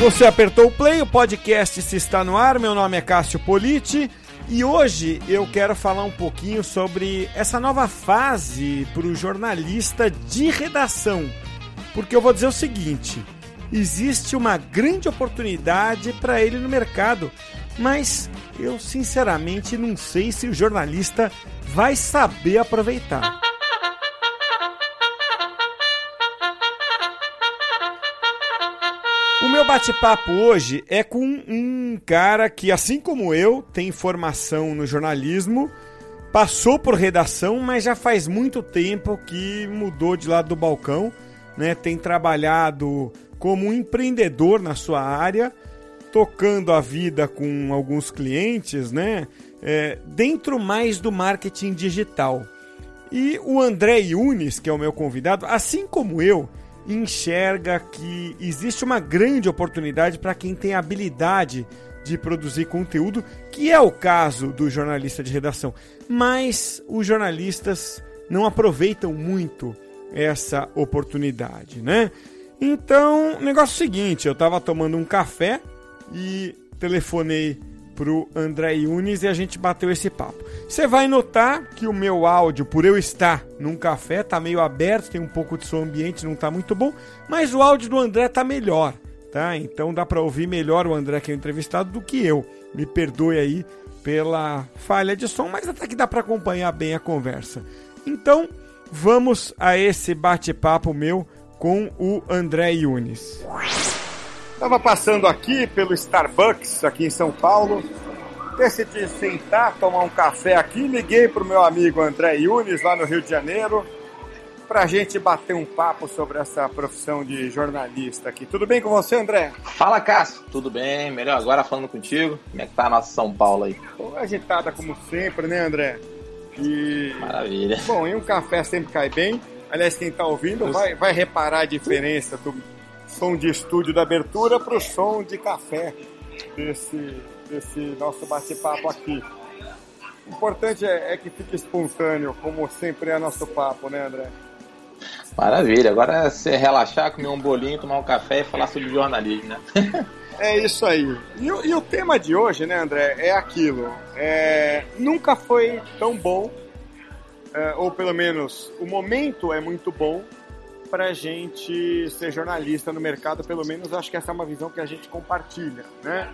Você apertou o play, o podcast se está no ar. Meu nome é Cássio Politi e hoje eu quero falar um pouquinho sobre essa nova fase para o jornalista de redação. Porque eu vou dizer o seguinte: existe uma grande oportunidade para ele no mercado, mas eu sinceramente não sei se o jornalista vai saber aproveitar. Meu bate-papo hoje é com um cara que, assim como eu, tem formação no jornalismo, passou por redação, mas já faz muito tempo que mudou de lado do balcão, né? Tem trabalhado como um empreendedor na sua área, tocando a vida com alguns clientes, né? É, dentro mais do marketing digital. E o André Yunis, que é o meu convidado, assim como eu, enxerga que existe uma grande oportunidade para quem tem habilidade de produzir conteúdo, que é o caso do jornalista de redação. Mas os jornalistas não aproveitam muito essa oportunidade, né? Então, negócio é seguinte, eu estava tomando um café e telefonei pro André Yunis e a gente bateu esse papo. Você vai notar que o meu áudio, por eu estar num café, tá meio aberto, tem um pouco de som ambiente, não tá muito bom, mas o áudio do André tá melhor, tá? Então dá para ouvir melhor o André que é o entrevistado do que eu. Me perdoe aí pela falha de som, mas até que dá para acompanhar bem a conversa. Então, vamos a esse bate-papo meu com o André Yunis. Estava passando aqui pelo Starbucks, aqui em São Paulo. Decidi sentar, tomar um café aqui. Liguei para o meu amigo André Yunes, lá no Rio de Janeiro, para a gente bater um papo sobre essa profissão de jornalista aqui. Tudo bem com você, André? Fala, Cássio. Tudo bem? Melhor agora falando contigo. Como é que tá a nossa São Paulo aí? Agitada como sempre, né, André? E... Maravilha. Bom, e um café sempre cai bem. Aliás, quem está ouvindo vai, vai reparar a diferença do som de estúdio da abertura para o som de café desse, desse nosso bate-papo aqui. O importante é, é, que fique espontâneo, como sempre é nosso papo, né, André? Maravilha. Agora é você relaxar, comer um bolinho, tomar um café e falar sobre jornalismo, né? é isso aí. E, e, o tema de hoje, né, André, é aquilo. É, nunca foi tão bom, é, ou pelo menos o momento é muito bom para a gente ser jornalista no mercado, pelo menos acho que essa é uma visão que a gente compartilha, né?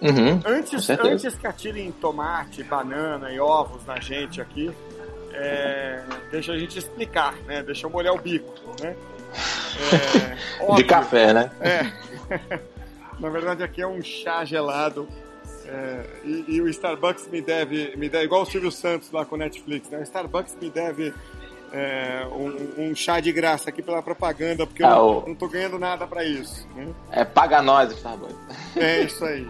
Uhum, antes, antes que atirem tomate, banana e ovos na gente aqui, é, deixa a gente explicar, né? Deixa eu molhar o bico, né? É, óbvio, De café, né? É. na verdade aqui é um chá gelado é, e, e, o Starbucks me deve, me deve, igual o Silvio Santos lá com o Netflix, né? O Starbucks me deve é, um, um, chá de graça aqui pela propaganda, porque ah, eu o... não estou ganhando nada para isso. Né? É, paga nós, Starbucks. É isso aí.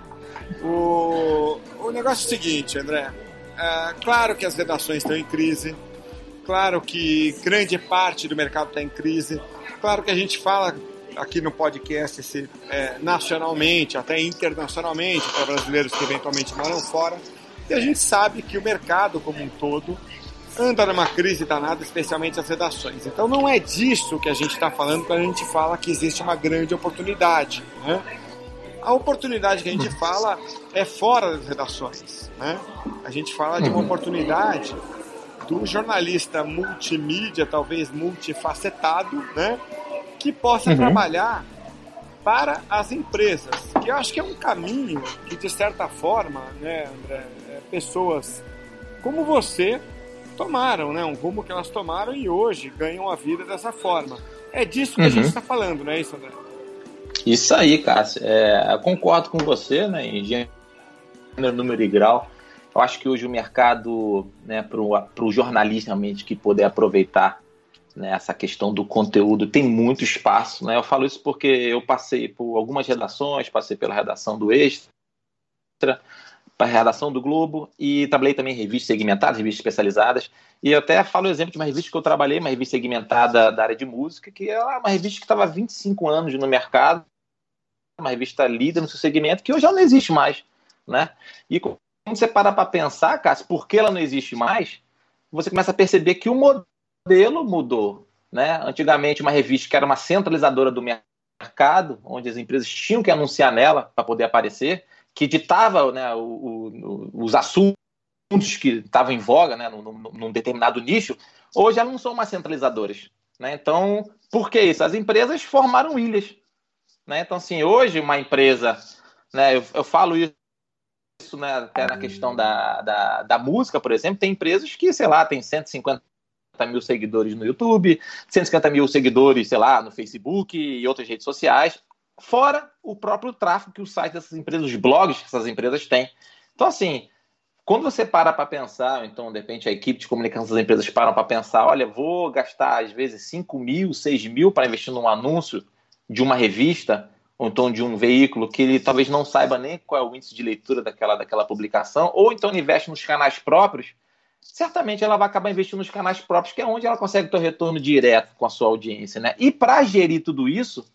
O, o negócio é o seguinte, André. É, claro que as redações estão em crise, claro que grande parte do mercado está em crise, claro que a gente fala aqui no podcast se, é, nacionalmente, até internacionalmente, para brasileiros que eventualmente moram fora, e a gente sabe que o mercado como um todo anda numa crise danada, especialmente as redações. Então não é disso que a gente está falando quando a gente fala que existe uma grande oportunidade. Né? A oportunidade que a gente fala é fora das redações. Né? A gente fala de uma uhum. oportunidade do jornalista multimídia, talvez multifacetado, né? que possa uhum. trabalhar para as empresas, que eu acho que é um caminho que, de certa forma, né, André, é, pessoas como você tomaram, né? Um rumo que elas tomaram e hoje ganham a vida dessa forma. É disso que uhum. a gente está falando, não é isso, André? Isso aí, Cássio. É, concordo com você, né? Em gênero, número e grau. Eu acho que hoje o mercado, né, para o jornalista realmente que poder aproveitar né, essa questão do conteúdo tem muito espaço. Né? Eu falo isso porque eu passei por algumas redações, passei pela redação do Extra, para a redação do Globo e trabalhei também em revistas segmentadas, revistas especializadas. E eu até falo o exemplo de uma revista que eu trabalhei, uma revista segmentada da área de música, que é uma revista que estava há 25 anos no mercado, uma revista líder no seu segmento, que hoje já não existe mais. Né? E quando você para para pensar, Cássio, por que ela não existe mais, você começa a perceber que o modelo mudou. Né? Antigamente, uma revista que era uma centralizadora do mercado mercado, onde as empresas tinham que anunciar nela para poder aparecer, que ditava né, o, o, os assuntos que estavam em voga né, num, num, determinado nicho, hoje elas não são mais centralizadoras. Né? Então, por que isso? As empresas formaram ilhas. Né? Então, assim, hoje uma empresa, né, eu, eu falo isso né, até na questão da, da, da, música, por exemplo, tem empresas que, sei lá, tem 150 mil seguidores no YouTube, 150 mil seguidores, sei lá, no Facebook e outras redes sociais, fora o próprio tráfego que o site dessas empresas, os blogs que essas empresas têm. Então, assim, quando você para para pensar, então, de repente, a equipe de comunicação das empresas param para pensar, olha, vou gastar, às vezes, 5 mil, 6 mil para investir num anúncio de uma revista, ou então de um veículo que ele talvez não saiba nem qual é o índice de leitura daquela, daquela publicação, ou então investe nos canais próprios, certamente ela vai acabar investindo nos canais próprios, que é onde ela consegue ter retorno direto com a sua audiência. Né? E para gerir tudo isso,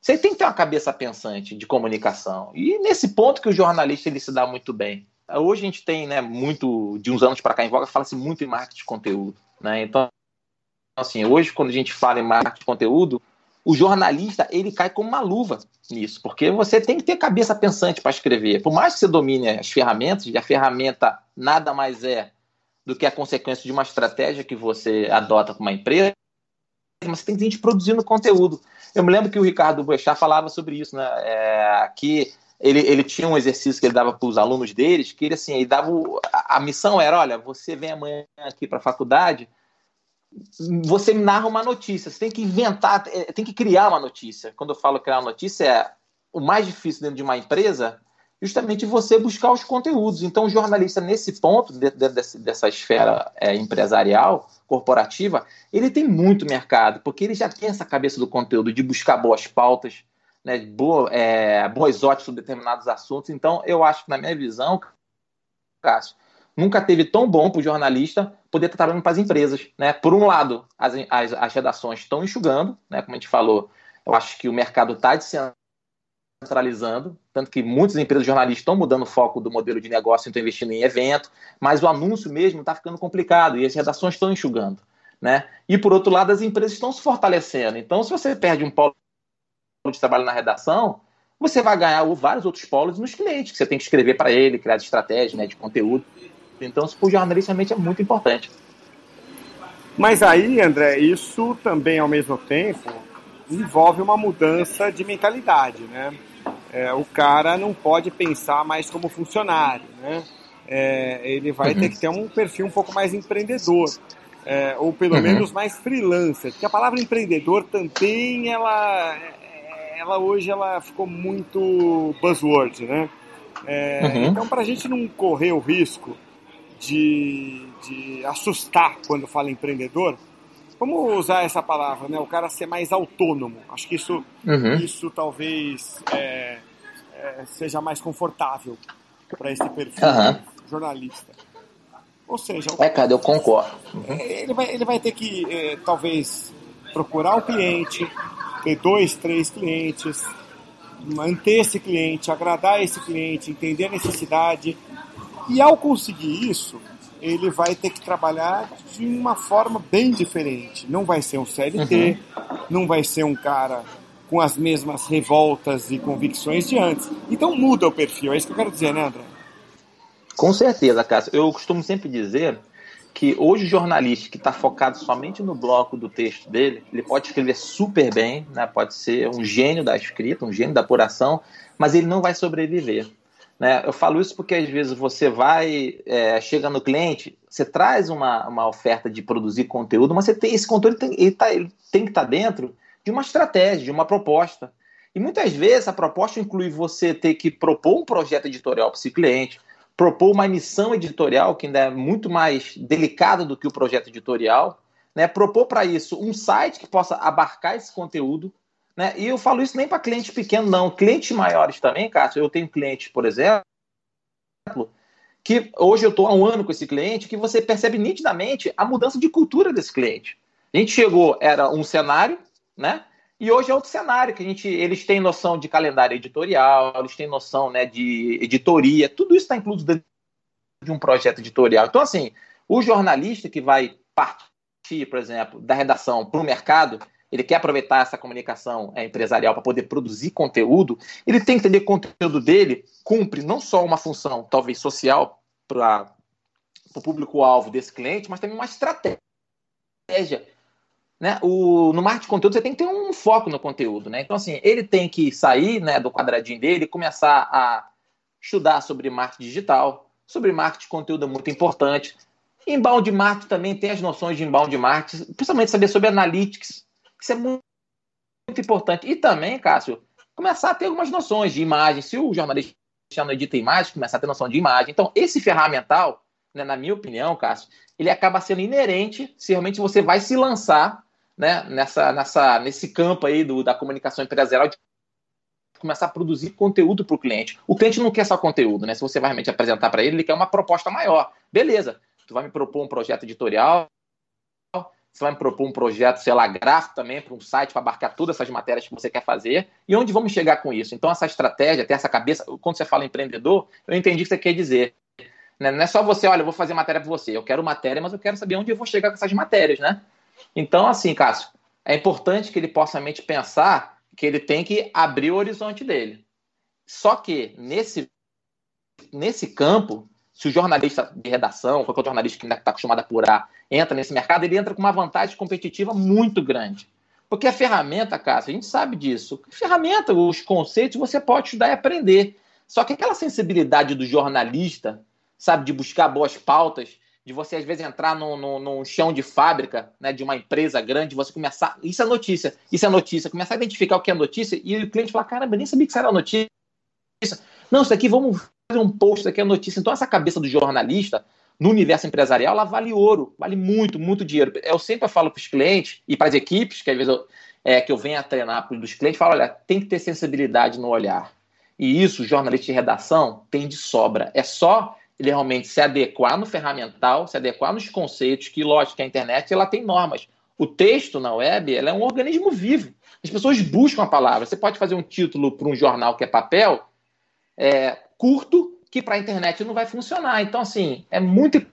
você tem que ter uma cabeça pensante de comunicação. E nesse ponto que o jornalista ele se dá muito bem. Hoje a gente tem, né, muito, de uns anos para cá em voga, fala-se muito em marketing de conteúdo, né? Então, assim, hoje quando a gente fala em marketing de conteúdo, o jornalista, ele cai como uma luva nisso, porque você tem que ter cabeça pensante para escrever. Por mais que você domine as ferramentas, e a ferramenta nada mais é do que a consequência de uma estratégia que você adota com uma empresa, mas você tem gente produzindo conteúdo. Eu me lembro que o Ricardo Boechat falava sobre isso, né? É, que ele, ele tinha um exercício que ele dava para os alunos deles, que ele assim, ele dava a, a missão era, olha, você vem amanhã aqui para a faculdade, você narra uma notícia, você tem que inventar, é, tem que criar uma notícia. Quando eu falo criar uma notícia, é o mais difícil dentro de uma empresa, justamente você buscar os conteúdos. Então, o jornalista, nesse ponto, dentro dessa esfera é, empresarial, corporativa, ele tem muito mercado, porque ele já tem essa cabeça do conteúdo, de buscar boas pautas, né, boa, é, boas ótimas sobre determinados assuntos. Então, eu acho que, na minha visão, Cássio, nunca teve tão bom para o jornalista poder estar trabalhando para as empresas. Né? Por um lado, as, as, as redações estão enxugando, né? como a gente falou, eu acho que o mercado está descentralizando, tanto que muitas empresas jornalistas estão mudando o foco do modelo de negócio, estão investindo em evento, mas o anúncio mesmo está ficando complicado e as redações estão enxugando. Né? E por outro lado, as empresas estão se fortalecendo. Então, se você perde um polo de trabalho na redação, você vai ganhar vários outros polos nos clientes, que você tem que escrever para ele, criar estratégia né, de conteúdo. Então, isso para o jornalista é muito importante. Mas aí, André, isso também, ao mesmo tempo, envolve uma mudança de mentalidade, né? É, o cara não pode pensar mais como funcionário, né? É, ele vai uhum. ter que ter um perfil um pouco mais empreendedor, é, ou pelo uhum. menos mais freelancer, porque a palavra empreendedor também ela ela hoje ela ficou muito buzzword, né? É, uhum. Então, para a gente não correr o risco de, de assustar quando fala empreendedor, vamos usar essa palavra, né? O cara ser mais autônomo. Acho que isso, uhum. isso talvez é, é, seja mais confortável para esse perfil uhum. jornalista. Ou seja, é, cara, eu concordo. Uhum. Ele, vai, ele vai ter que, é, talvez, procurar o cliente, ter dois, três clientes, manter esse cliente, agradar esse cliente, entender a necessidade. E ao conseguir isso, ele vai ter que trabalhar de uma forma bem diferente. Não vai ser um CLT, uhum. não vai ser um cara com as mesmas revoltas e convicções de antes. Então muda o perfil, é isso que eu quero dizer, né, André? Com certeza, Cássio. Eu costumo sempre dizer que hoje o jornalista que está focado somente no bloco do texto dele, ele pode escrever super bem, né? pode ser um gênio da escrita, um gênio da apuração, mas ele não vai sobreviver. Né? Eu falo isso porque às vezes você vai, é, chega no cliente, você traz uma, uma oferta de produzir conteúdo, mas você tem, esse conteúdo tem, ele tá, ele tem que estar tá dentro de uma estratégia, de uma proposta. E muitas vezes a proposta inclui você ter que propor um projeto editorial para esse cliente, propor uma missão editorial, que ainda é muito mais delicada do que o projeto editorial, né? propor para isso um site que possa abarcar esse conteúdo. Né? E eu falo isso nem para clientes pequenos, não. Clientes maiores também, Cássio. Eu tenho clientes, por exemplo, que hoje eu estou há um ano com esse cliente, que você percebe nitidamente a mudança de cultura desse cliente. A gente chegou, era um cenário, né? E hoje é outro cenário, que a gente, eles têm noção de calendário editorial, eles têm noção né, de editoria, tudo isso está incluso dentro de um projeto editorial. Então, assim, o jornalista que vai partir, por exemplo, da redação para o mercado, ele quer aproveitar essa comunicação é, empresarial para poder produzir conteúdo, ele tem que entender que o conteúdo dele cumpre não só uma função, talvez social, para o público-alvo desse cliente, mas também uma estratégia. Né? O, no marketing de conteúdo, você tem que ter um foco no conteúdo. Né? Então, assim, ele tem que sair né, do quadradinho dele e começar a estudar sobre marketing digital, sobre marketing de conteúdo é muito importante. Inbound marketing também tem as noções de inbound marketing, principalmente saber sobre analytics, isso é muito, muito importante. E também, Cássio, começar a ter algumas noções de imagem. Se o jornalista não edita imagem, começar a ter noção de imagem. Então, esse ferramental, né, na minha opinião, Cássio, ele acaba sendo inerente se realmente você vai se lançar né, nessa, nessa, nesse campo aí do, da comunicação empresarial de começar a produzir conteúdo para o cliente. O cliente não quer só conteúdo, né? Se você vai realmente apresentar para ele, ele quer uma proposta maior. Beleza, tu vai me propor um projeto editorial, você vai me propor um projeto, sei lá, gráfico também, para um site para abarcar todas essas matérias que você quer fazer. E onde vamos chegar com isso? Então, essa estratégia, ter essa cabeça, quando você fala empreendedor, eu entendi o que você quer dizer. Né? Não é só você, olha, eu vou fazer matéria para você. Eu quero matéria, mas eu quero saber onde eu vou chegar com essas matérias, né? Então, assim, Cássio, é importante que ele possa mente pensar que ele tem que abrir o horizonte dele. Só que nesse, nesse campo, se o jornalista de redação, qualquer jornalista que ainda está acostumado a apurar, entra nesse mercado, ele entra com uma vantagem competitiva muito grande. Porque a ferramenta, Cássio, a gente sabe disso. A ferramenta, os conceitos, você pode estudar e aprender. Só que aquela sensibilidade do jornalista, sabe, de buscar boas pautas, de você às vezes entrar num, num, num, chão de fábrica, né, de uma empresa grande, você começar. Isso é notícia, isso é notícia. Começar a identificar o que é notícia e o cliente falar: caramba, nem sabia que isso era notícia. Não, isso aqui vamos um post, aqui é notícia. Então, essa cabeça do jornalista no universo empresarial, ela vale ouro, vale muito, muito dinheiro. Eu sempre falo para os clientes e para as equipes, que às vezes eu, é, que eu venho a treinar dos clientes, falo, olha, tem que ter sensibilidade no olhar. E isso, jornalista de redação tem de sobra. É só ele realmente se adequar no ferramental, se adequar nos conceitos, que, lógico, a internet ela tem normas. O texto na web ela é um organismo vivo. As pessoas buscam a palavra. Você pode fazer um título para um jornal que é papel, é, curto, que para a internet não vai funcionar. Então, assim, é muito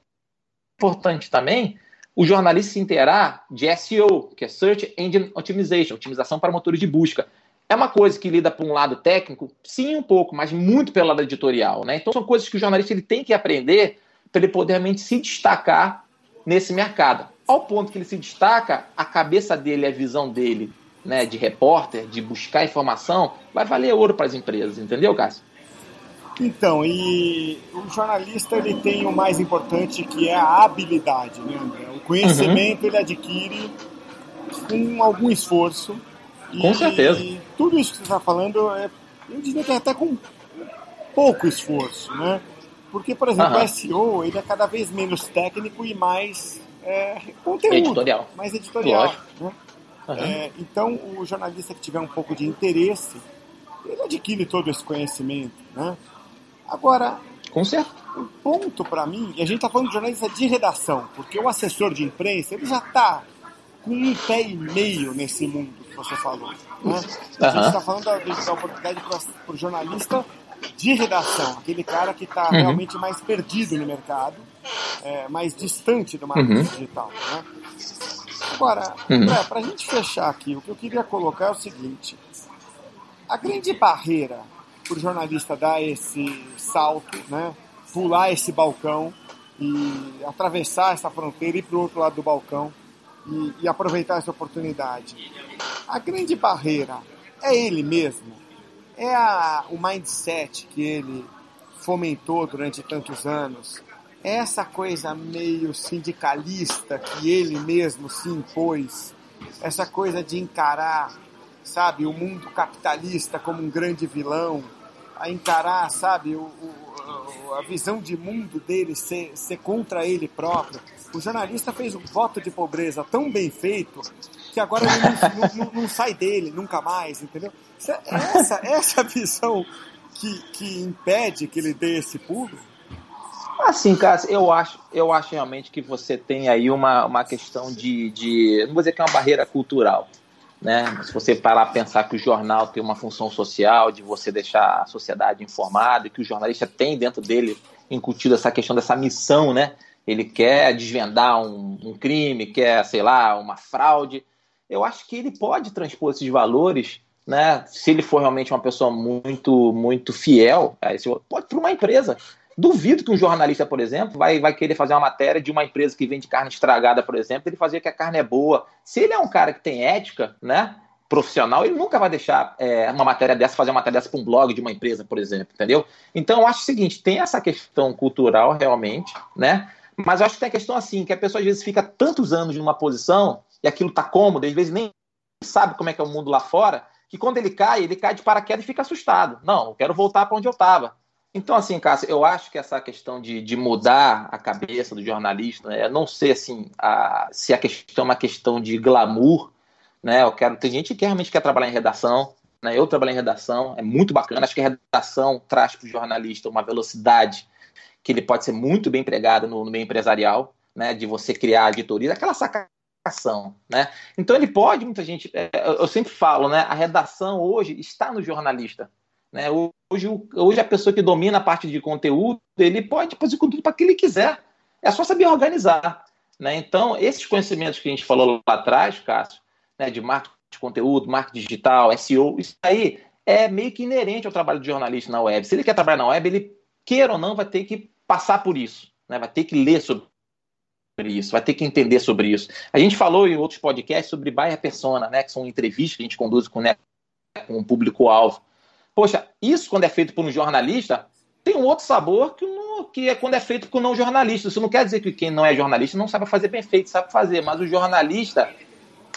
importante também o jornalista se inteirar de SEO, que é Search Engine Optimization, otimização para motores de busca. É uma coisa que lida para um lado técnico, sim, um pouco, mas muito pelo lado editorial. Né? Então, são coisas que o jornalista ele tem que aprender para ele poder realmente se destacar nesse mercado. Ao ponto que ele se destaca, a cabeça dele, a visão dele né, de repórter, de buscar informação, vai valer ouro para as empresas, entendeu, Cássio? Então, e o jornalista ele tem o mais importante que é a habilidade, né, André? O conhecimento uhum. ele adquire com algum esforço. Com e, certeza. E tudo isso que você está falando, é, eu diria que é até com pouco esforço, né? Porque, por exemplo, uhum. o SEO ele é cada vez menos técnico e mais é, conteúdo. Editorial. Mais editorial. Né? Uhum. É, então, o jornalista que tiver um pouco de interesse, ele adquire todo esse conhecimento, né? Agora. O ponto para mim, e a gente está falando de jornalista de redação, porque o assessor de imprensa ele já está com um pé e meio nesse mundo que você falou. Né? Uhum. A gente está falando da, da oportunidade para o jornalista de redação, aquele cara que está uhum. realmente mais perdido no mercado, é, mais distante do marketing uhum. digital. Né? Agora, uhum. para a gente fechar aqui, o que eu queria colocar é o seguinte: a grande barreira para o jornalista dar esse salto, né? pular esse balcão e atravessar essa fronteira e ir para o outro lado do balcão e, e, aproveitar essa oportunidade. A grande barreira é ele mesmo, é a, o mindset que ele fomentou durante tantos anos, é essa coisa meio sindicalista que ele mesmo se impôs, essa coisa de encarar, sabe, o mundo capitalista como um grande vilão, a encarar, sabe, o, o, a visão de mundo dele ser, ser contra ele próprio. O jornalista fez um voto de pobreza tão bem feito que agora ele não, não, não sai dele nunca mais, entendeu? Essa, essa visão que, que impede que ele dê esse pulo. Assim, cara, eu acho, eu acho realmente que você tem aí uma, uma questão de, de. Não vou dizer que é uma barreira cultural, né? Se você parar a pensar que o jornal tem uma função social de você deixar a sociedade informada, que o jornalista tem dentro dele incutido essa questão dessa missão, né? Ele quer desvendar um, um crime, quer, sei lá, uma fraude. eu acho que ele pode transpor esses valores, né? Se ele for realmente uma pessoa muito, muito fiel, pode para uma empresa. Duvido que um jornalista, por exemplo, vai, vai querer fazer uma matéria de uma empresa que vende carne estragada, por exemplo, ele fazer que a carne é boa. Se ele é um cara que tem ética, né? Profissional, ele nunca vai deixar é, uma matéria dessa, fazer uma matéria dessa para um blog de uma empresa, por exemplo, entendeu? Então, eu acho o seguinte: tem essa questão cultural realmente, né? Mas eu acho que tem a questão assim, que a pessoa às vezes fica tantos anos numa posição e aquilo tá cômodo, às vezes nem sabe como é que é o mundo lá fora, que quando ele cai, ele cai de paraquedas e fica assustado. Não, eu quero voltar para onde eu estava. Então, assim, Cássio, eu acho que essa questão de, de mudar a cabeça do jornalista, né, não sei assim, a, se a questão é uma questão de glamour, né? Eu quero. Tem gente que realmente quer trabalhar em redação, né? Eu trabalho em redação, é muito bacana. Acho que a redação traz para o jornalista uma velocidade que ele pode ser muito bem empregado no, no meio empresarial, né? De você criar editoria, aquela sacação, né? Então ele pode, muita gente. É, eu sempre falo, né? A redação hoje está no jornalista. Né? Hoje, hoje a pessoa que domina a parte de conteúdo, ele pode fazer conteúdo para que ele quiser. É só saber organizar. Né? Então, esses conhecimentos que a gente falou lá atrás, Cássio, né, de marketing de conteúdo, marketing digital, SEO, isso aí é meio que inerente ao trabalho de jornalista na web. Se ele quer trabalhar na web, ele, queira ou não, vai ter que passar por isso, né? vai ter que ler sobre isso, vai ter que entender sobre isso. A gente falou em outros podcasts sobre buyer persona, né, que são entrevistas que a gente conduz com, né, com o público-alvo. Poxa, isso quando é feito por um jornalista, tem um outro sabor que, não, que é quando é feito por um não jornalista. Isso não quer dizer que quem não é jornalista não sabe fazer bem feito, sabe fazer, mas o jornalista,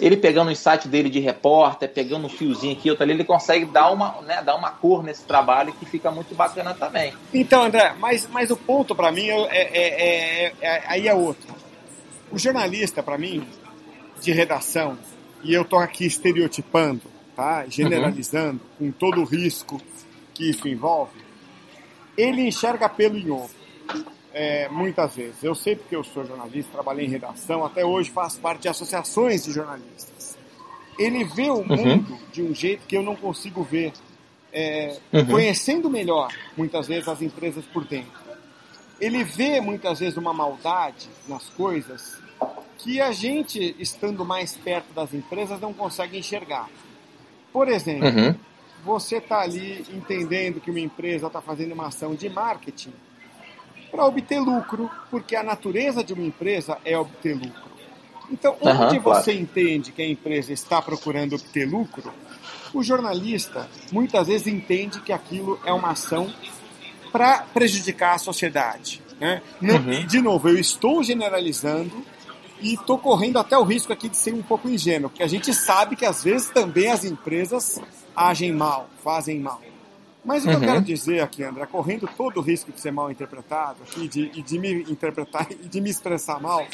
ele pegando o insight dele de repórter, pegando um fiozinho aqui, outro ali, ele consegue dar uma, né, dar uma cor nesse trabalho que fica muito bacana também. Então, André, mas, mas o ponto para mim é, é, é, é, aí é outro. O jornalista, para mim, de redação, e eu estou aqui estereotipando, tá? generalizando, uhum. com todo o risco que isso envolve, ele enxerga pelo em ovo. É, muitas vezes. Eu sei porque eu sou jornalista, trabalhei em redação, até hoje faço parte de associações de jornalistas. Ele vê o uhum. mundo uhum. de um jeito que eu não consigo ver, é, uhum. conhecendo melhor, muitas vezes, as empresas por dentro. Ele vê, muitas vezes, uma maldade nas coisas que a gente, estando mais perto das empresas, não consegue enxergar. Por exemplo, uhum. você está ali entendendo que uma empresa está fazendo uma ação de marketing para obter lucro, porque a natureza de uma empresa é obter lucro. Então, onde uhum, você claro. entende que a empresa está procurando obter lucro, o jornalista muitas vezes entende que aquilo é uma ação para prejudicar a sociedade. Né? Uhum. De novo, eu estou generalizando e estou correndo até o risco aqui de ser um pouco ingênuo, porque a gente sabe que às vezes também as empresas agem mal, fazem mal. Mas o que uhum. eu quero dizer aqui, André, correndo todo o risco de ser mal interpretado aqui, de, e de me interpretar e de me expressar mal,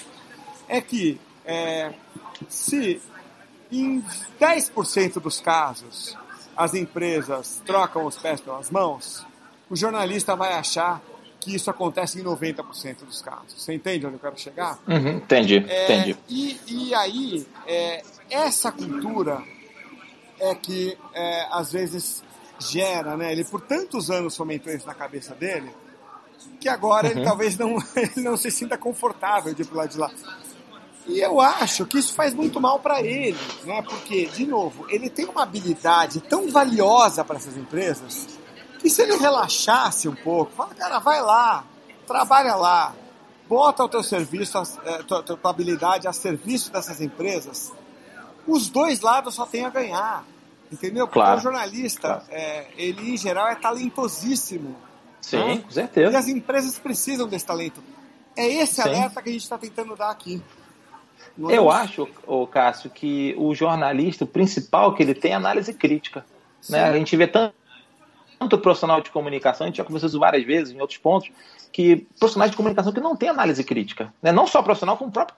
é que é, se em 10% dos casos as empresas trocam os pés pelas mãos, o jornalista vai achar que isso acontece em 90% dos casos. Você entende onde eu quero chegar? Uhum, entendi, é, entendi. E, e aí, é, essa cultura é que é, às vezes gera, né? Ele por tantos anos fomentou isso na cabeça dele, que agora uhum. ele talvez não, ele não se sinta confortável de ir pro lado de lá. E eu acho que isso faz muito mal para ele, né? Porque, de novo, ele tem uma habilidade tão valiosa para essas empresas que se ele relaxasse um pouco, fala, cara, vai lá, trabalha lá, bota o teu serviço, a é, tua, tua habilidade a serviço dessas empresas, os dois lados só tem a ganhar. Entendeu? Porque claro. o jornalista, claro. é, ele em geral é talentosíssimo. Sim, né? com certeza. E as empresas precisam desse talento. É esse Sim. alerta que a gente está tentando dar aqui. É Eu acho, o Cássio, que o jornalista, o principal que ele tem é análise crítica. Né? A gente vê tanto, tanto profissional de comunicação, a gente já conversou isso várias vezes em outros pontos, que profissionais de comunicação que não tem análise crítica. Né? Não só profissional, como o próprio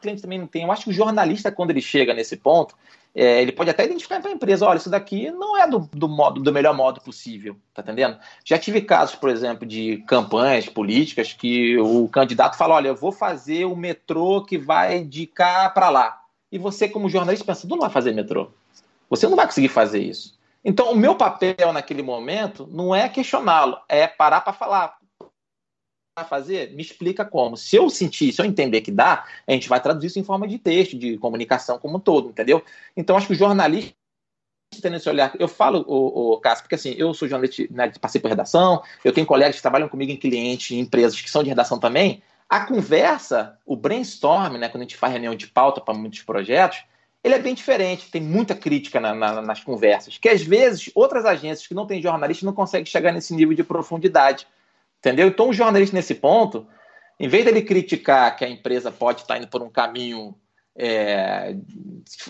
cliente também não tem. Eu acho que o jornalista, quando ele chega nesse ponto, é, ele pode até identificar para a empresa, olha, isso daqui não é do, do, modo, do melhor modo possível, tá entendendo? Já tive casos, por exemplo, de campanhas políticas que o candidato fala, olha, eu vou fazer o metrô que vai de cá para lá. E você, como jornalista, pensa, tu não vai fazer metrô. Você não vai conseguir fazer isso. Então, o meu papel naquele momento não é questioná-lo, é parar para falar. fazer? Me explica como. Se eu sentir, se eu entender que dá, a gente vai traduzir isso em forma de texto, de comunicação como um todo, entendeu? Então, acho que o jornalista tendo esse olhar. Eu falo, o, o Cássio, porque assim, eu sou jornalista, né, passei por redação, eu tenho colegas que trabalham comigo em clientes, em empresas que são de redação também. A conversa, o brainstorm, né, quando a gente faz reunião de pauta para muitos projetos, ele é bem diferente, tem muita crítica na, na, nas conversas, que às vezes outras agências que não têm jornalista não conseguem chegar nesse nível de profundidade. Entendeu? Então, o jornalista, nesse ponto, em vez dele criticar que a empresa pode estar indo por um caminho é,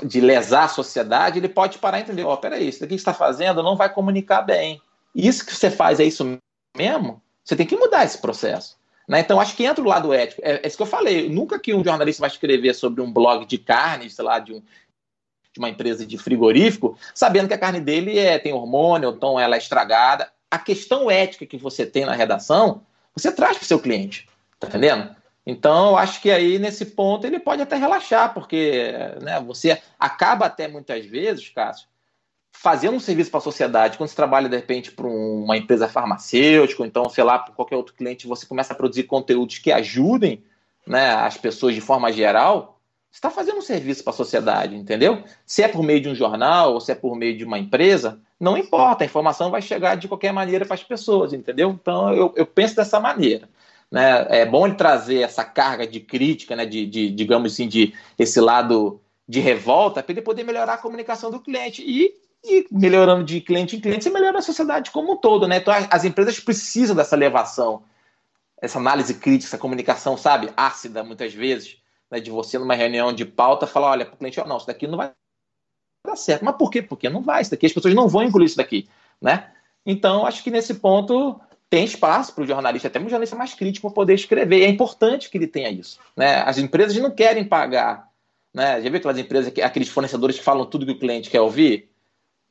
de lesar a sociedade, ele pode parar e entender: ó, oh, peraí, isso daqui que está fazendo não vai comunicar bem. Isso que você faz é isso mesmo? Você tem que mudar esse processo. Né? Então, acho que entra o lado ético. É, é isso que eu falei. Nunca que um jornalista vai escrever sobre um blog de carne, sei lá, de, um, de uma empresa de frigorífico, sabendo que a carne dele é, tem hormônio, então ela é estragada. A questão ética que você tem na redação, você traz para o seu cliente. Tá entendendo? Então, eu acho que aí, nesse ponto, ele pode até relaxar, porque né, você acaba até muitas vezes, Cássio, fazendo um serviço para a sociedade. Quando você trabalha, de repente, para uma empresa farmacêutica, ou então, sei lá, para qualquer outro cliente, você começa a produzir conteúdos que ajudem né, as pessoas de forma geral, você está fazendo um serviço para a sociedade, entendeu? Se é por meio de um jornal ou se é por meio de uma empresa, não importa, a informação vai chegar de qualquer maneira para as pessoas, entendeu? Então, eu, eu penso dessa maneira. Né? É bom ele trazer essa carga de crítica, né? de, de digamos assim, de esse lado de revolta, para ele poder melhorar a comunicação do cliente. E, e, melhorando de cliente em cliente, você melhora a sociedade como um todo. Né? Então, as empresas precisam dessa elevação, essa análise crítica, essa comunicação, sabe, ácida, muitas vezes, né? de você, numa reunião de pauta, falar: olha, para o cliente, não, isso daqui não vai dar certo. Mas por quê? Porque não vai, isso daqui, as pessoas não vão engolir isso daqui. Né? Então, acho que nesse ponto tem espaço para o jornalista, até um jornalista mais crítico, poder escrever. E é importante que ele tenha isso. Né? As empresas não querem pagar. Né? Já viu aquelas empresas, aqueles fornecedores que falam tudo que o cliente quer ouvir?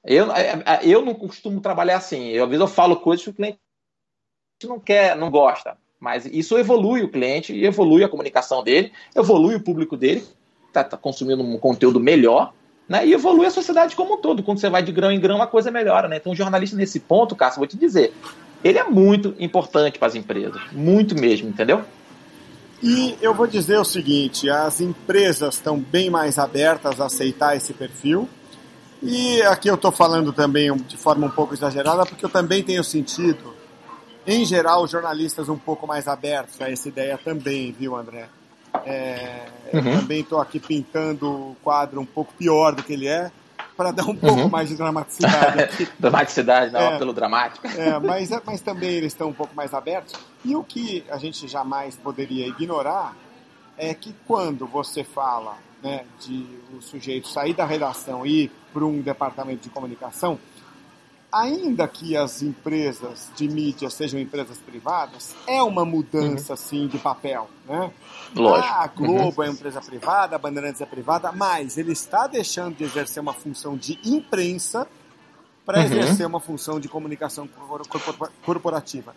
Eu, é, é, eu não costumo trabalhar assim. Eu, às vezes eu falo coisas que o cliente não quer, não gosta. Mas isso evolui o cliente, evolui a comunicação dele, evolui o público dele, está tá consumindo um conteúdo melhor, né? E evolui a sociedade como um todo. Quando você vai de grão em grão, a coisa melhora, né? Então, o jornalista, nesse ponto, Cássio, vou te dizer, ele é muito importante para as empresas, muito mesmo, entendeu? E eu vou dizer o seguinte: as empresas estão bem mais abertas a aceitar esse perfil. E aqui eu estou falando também de forma um pouco exagerada, porque eu também tenho sentido, em geral, jornalistas um pouco mais abertos a essa ideia também, viu, André? É, uhum. Também estou aqui pintando o quadro um pouco pior do que ele é, para dar um pouco uhum. mais de dramaticidade. dramaticidade, não, é, pelo dramático. É, mas, é, mas também eles estão um pouco mais abertos. E o que a gente jamais poderia ignorar é que quando você fala né, de o sujeito sair da redação e ir para um departamento de comunicação, ainda que as empresas de mídia sejam empresas privadas, é uma mudança, uhum. sim, de papel, né? Lógico. Ah, a Globo uhum. é uma empresa privada, a Bandeirantes é privada, mas ele está deixando de exercer uma função de imprensa para uhum. exercer uma função de comunicação corporativa.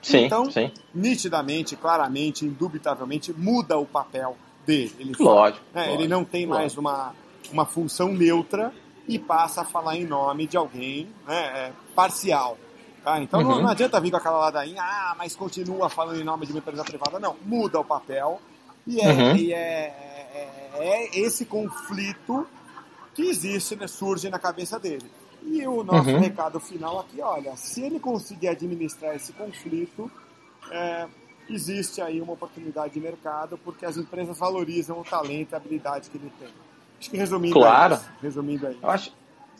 Sim, então, sim. nitidamente, claramente, indubitavelmente, muda o papel dele. Ele, lógico, né? lógico ele não tem lógico. mais uma, uma função neutra e passa a falar em nome de alguém né, é, parcial. Tá? Então uhum. não, não, adianta vir com aquela ladainha, ah, mas continua falando em nome de uma empresa privada. Não, muda o papel e é, uhum. e é, é, é, esse conflito que existe, né, surge na cabeça dele. E o nosso uhum. recado final aqui, olha, se ele conseguir administrar esse conflito, é, existe aí uma oportunidade de mercado, porque as empresas valorizam o talento e a habilidade que ele tem. Acho que resumindo claro. Resumindo. Eu acho,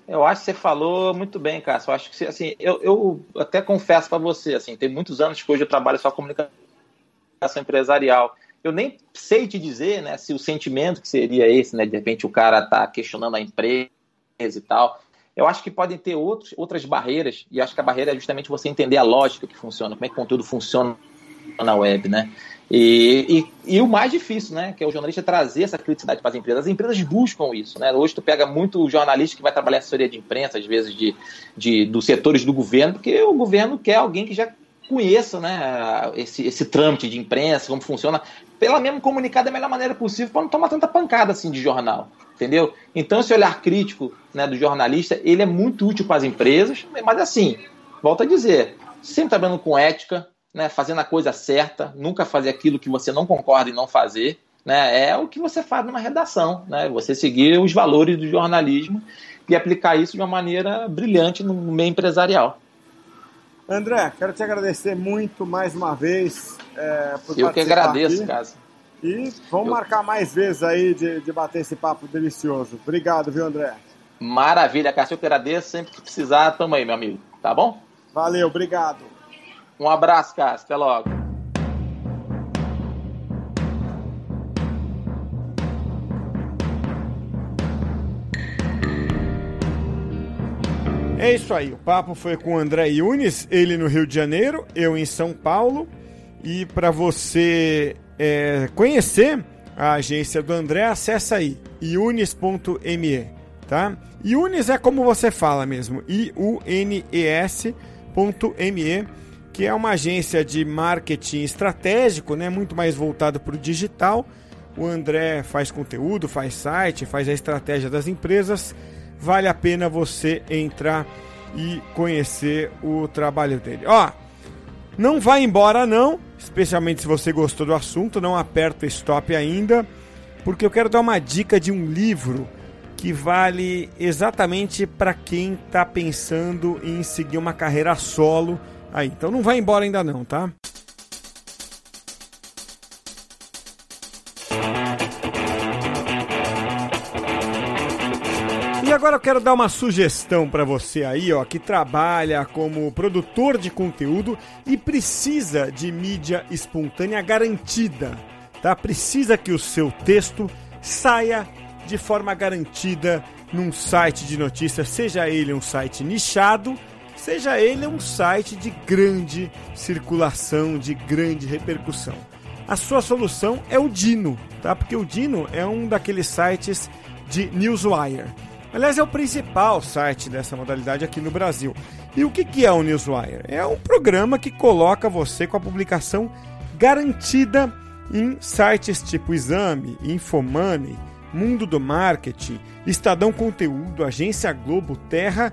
eu acho que você falou muito bem, Cássio. Eu acho que assim, eu, eu até confesso para você, assim, tem muitos anos que hoje eu trabalho só comunicação empresarial. Eu nem sei te dizer, né, se o sentimento que seria esse, né, de repente o cara tá questionando a empresa e tal. Eu acho que podem ter outros, outras barreiras, e acho que a barreira é justamente você entender a lógica que funciona, como é que o conteúdo funciona na web, né? E, e, e, o mais difícil, né, que é o jornalista trazer essa criticidade para as empresas. As empresas buscam isso, né? Hoje tu pega muito jornalista que vai trabalhar assessoria de imprensa, às vezes de, de dos setores do governo, porque o governo quer alguém que já conheça, né, esse, esse trâmite de imprensa, como funciona, pela mesmo comunicar da melhor maneira possível para não tomar tanta pancada assim de jornal, entendeu? Então esse olhar crítico, né, do jornalista, ele é muito útil para as empresas, mas assim, volto a dizer, sempre trabalhando com ética, né, fazendo a coisa certa, nunca fazer aquilo que você não concorda e não fazer. Né, é o que você faz numa redação, né, você seguir os valores do jornalismo e aplicar isso de uma maneira brilhante no meio empresarial. André, quero te agradecer muito mais uma vez é, por Eu que agradeço, Cássio. E vamos Eu... marcar mais vezes aí de, de bater esse papo delicioso. Obrigado, viu, André? Maravilha, Cássio. Eu que agradeço. Sempre que precisar, tamo aí, meu amigo. Tá bom? Valeu, obrigado. Um abraço, Cássio. Até logo. É isso aí, o papo foi com o André Yunes, ele no Rio de Janeiro, eu em São Paulo. E para você é, conhecer a agência do André, acessa aí, iunis.me, tá? Iunis é como você fala mesmo, I-U-N-E-S.me, que é uma agência de marketing estratégico, né? Muito mais voltado para o digital. O André faz conteúdo, faz site, faz a estratégia das empresas vale a pena você entrar e conhecer o trabalho dele. Ó, não vai embora não, especialmente se você gostou do assunto, não aperta stop ainda, porque eu quero dar uma dica de um livro que vale exatamente para quem está pensando em seguir uma carreira solo aí. Então não vai embora ainda não, tá? E agora eu quero dar uma sugestão para você aí, ó, que trabalha como produtor de conteúdo e precisa de mídia espontânea garantida, tá? Precisa que o seu texto saia de forma garantida num site de notícias, seja ele um site nichado, seja ele um site de grande circulação, de grande repercussão. A sua solução é o Dino, tá? Porque o Dino é um daqueles sites de newswire. Aliás, é o principal site dessa modalidade aqui no Brasil. E o que é o Newswire? É um programa que coloca você com a publicação garantida em sites tipo Exame, Infomoney, Mundo do Marketing, Estadão Conteúdo, Agência Globo, Terra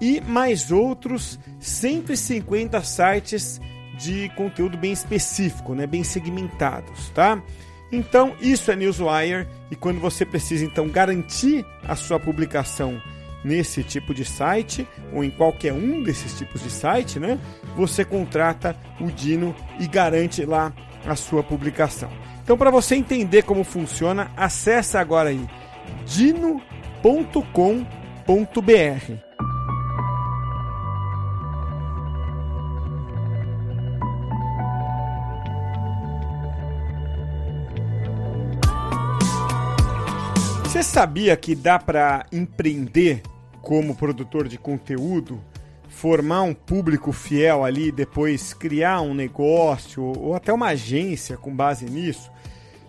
e mais outros 150 sites de conteúdo bem específico, né, bem segmentados, tá? Então, isso é Newswire e quando você precisa então garantir a sua publicação nesse tipo de site ou em qualquer um desses tipos de site, né? Você contrata o Dino e garante lá a sua publicação. Então, para você entender como funciona, acessa agora aí dino.com.br. Você sabia que dá para empreender como produtor de conteúdo, formar um público fiel ali, depois criar um negócio ou até uma agência com base nisso?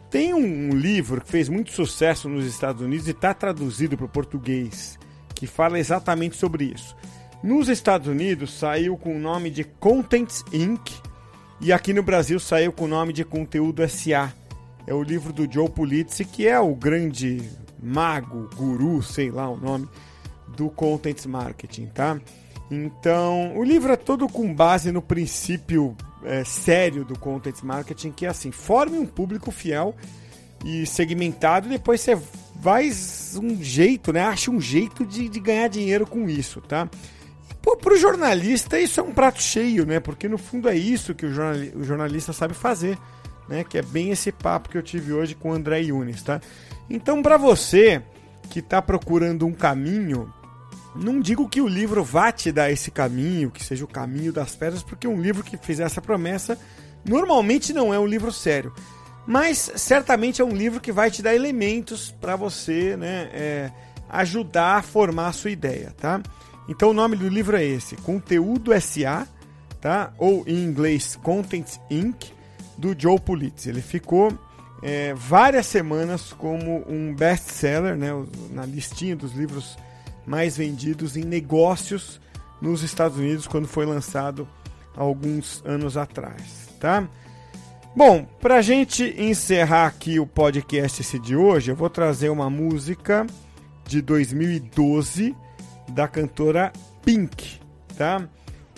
Tem um livro que fez muito sucesso nos Estados Unidos e está traduzido para o português, que fala exatamente sobre isso. Nos Estados Unidos saiu com o nome de Contents Inc. e aqui no Brasil saiu com o nome de Conteúdo SA. É o livro do Joe Pulitzer, que é o grande mago, guru, sei lá o nome, do content marketing, tá? Então, o livro é todo com base no princípio é, sério do content marketing, que é assim: forme um público fiel e segmentado, e depois você vai um jeito, né? Acha um jeito de, de ganhar dinheiro com isso, tá? Para o jornalista, isso é um prato cheio, né? Porque no fundo é isso que o, o jornalista sabe fazer, né? Que é bem esse papo que eu tive hoje com o André Yunes, tá? Então, para você que está procurando um caminho, não digo que o livro vá te dar esse caminho, que seja o caminho das pedras, porque um livro que fizer essa promessa normalmente não é um livro sério. Mas certamente é um livro que vai te dar elementos para você né, é, ajudar a formar a sua ideia, tá? Então o nome do livro é esse, Conteúdo SA, tá? Ou em inglês Content Inc., do Joe Pulitzer. Ele ficou é, várias semanas como um best-seller, né, na listinha dos livros mais vendidos em negócios nos Estados Unidos quando foi lançado alguns anos atrás, tá? Bom, para a gente encerrar aqui o podcast de hoje, eu vou trazer uma música de 2012 da cantora Pink, tá?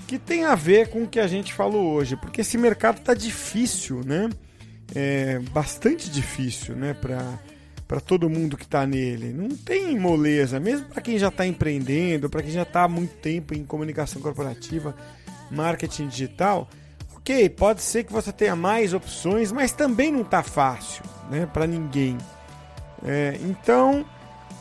que tem a ver com o que a gente falou hoje, porque esse mercado tá difícil, né? É bastante difícil, né, para todo mundo que está nele. Não tem moleza, mesmo para quem já está empreendendo, para quem já está há muito tempo em comunicação corporativa, marketing digital. Ok, pode ser que você tenha mais opções, mas também não está fácil, né, para ninguém. É, então,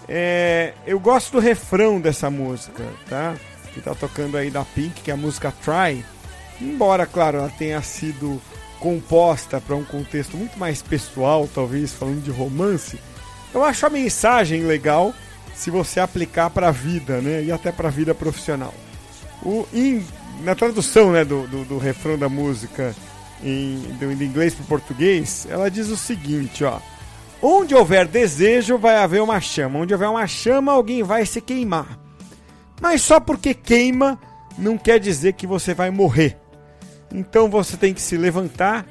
é, eu gosto do refrão dessa música, tá? Que tá tocando aí da Pink, que é a música Try. Embora, claro, ela tenha sido composta para um contexto muito mais pessoal, talvez falando de romance, eu acho a mensagem legal se você aplicar para a vida, né? E até para a vida profissional. O, in, na tradução né, do, do, do refrão da música em, do, do inglês para português, ela diz o seguinte, ó. Onde houver desejo, vai haver uma chama. Onde houver uma chama, alguém vai se queimar. Mas só porque queima, não quer dizer que você vai morrer. Então você tem que se levantar,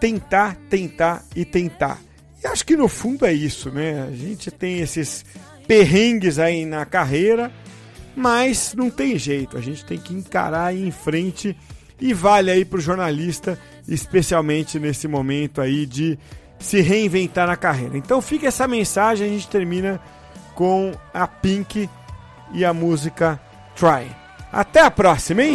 tentar, tentar e tentar. E acho que no fundo é isso, né? A gente tem esses perrengues aí na carreira, mas não tem jeito. A gente tem que encarar em frente e vale aí para o jornalista, especialmente nesse momento aí de se reinventar na carreira. Então fica essa mensagem, a gente termina com a Pink e a música Try. Até a próxima, hein?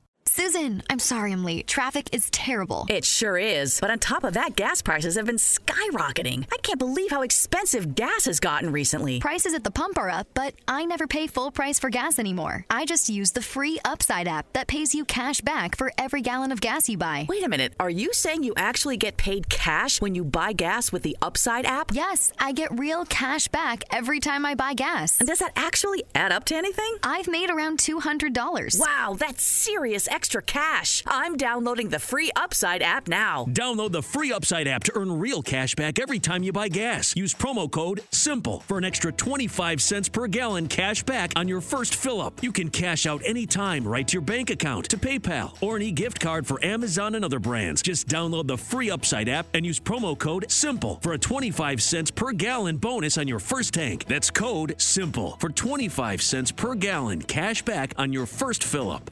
Susan, I'm sorry I'm late. Traffic is terrible. It sure is. But on top of that, gas prices have been skyrocketing. I can't believe how expensive gas has gotten recently. Prices at the pump are up, but I never pay full price for gas anymore. I just use the free Upside app that pays you cash back for every gallon of gas you buy. Wait a minute. Are you saying you actually get paid cash when you buy gas with the Upside app? Yes, I get real cash back every time I buy gas. And does that actually add up to anything? I've made around $200. Wow, that's serious extra cash. I'm downloading the free Upside app now. Download the free Upside app to earn real cash back every time you buy gas. Use promo code SIMPLE for an extra 25 cents per gallon cash back on your first fill up. You can cash out anytime right to your bank account, to PayPal, or an e gift card for Amazon and other brands. Just download the free Upside app and use promo code SIMPLE for a 25 cents per gallon bonus on your first tank. That's code SIMPLE for 25 cents per gallon cash back on your first fill up.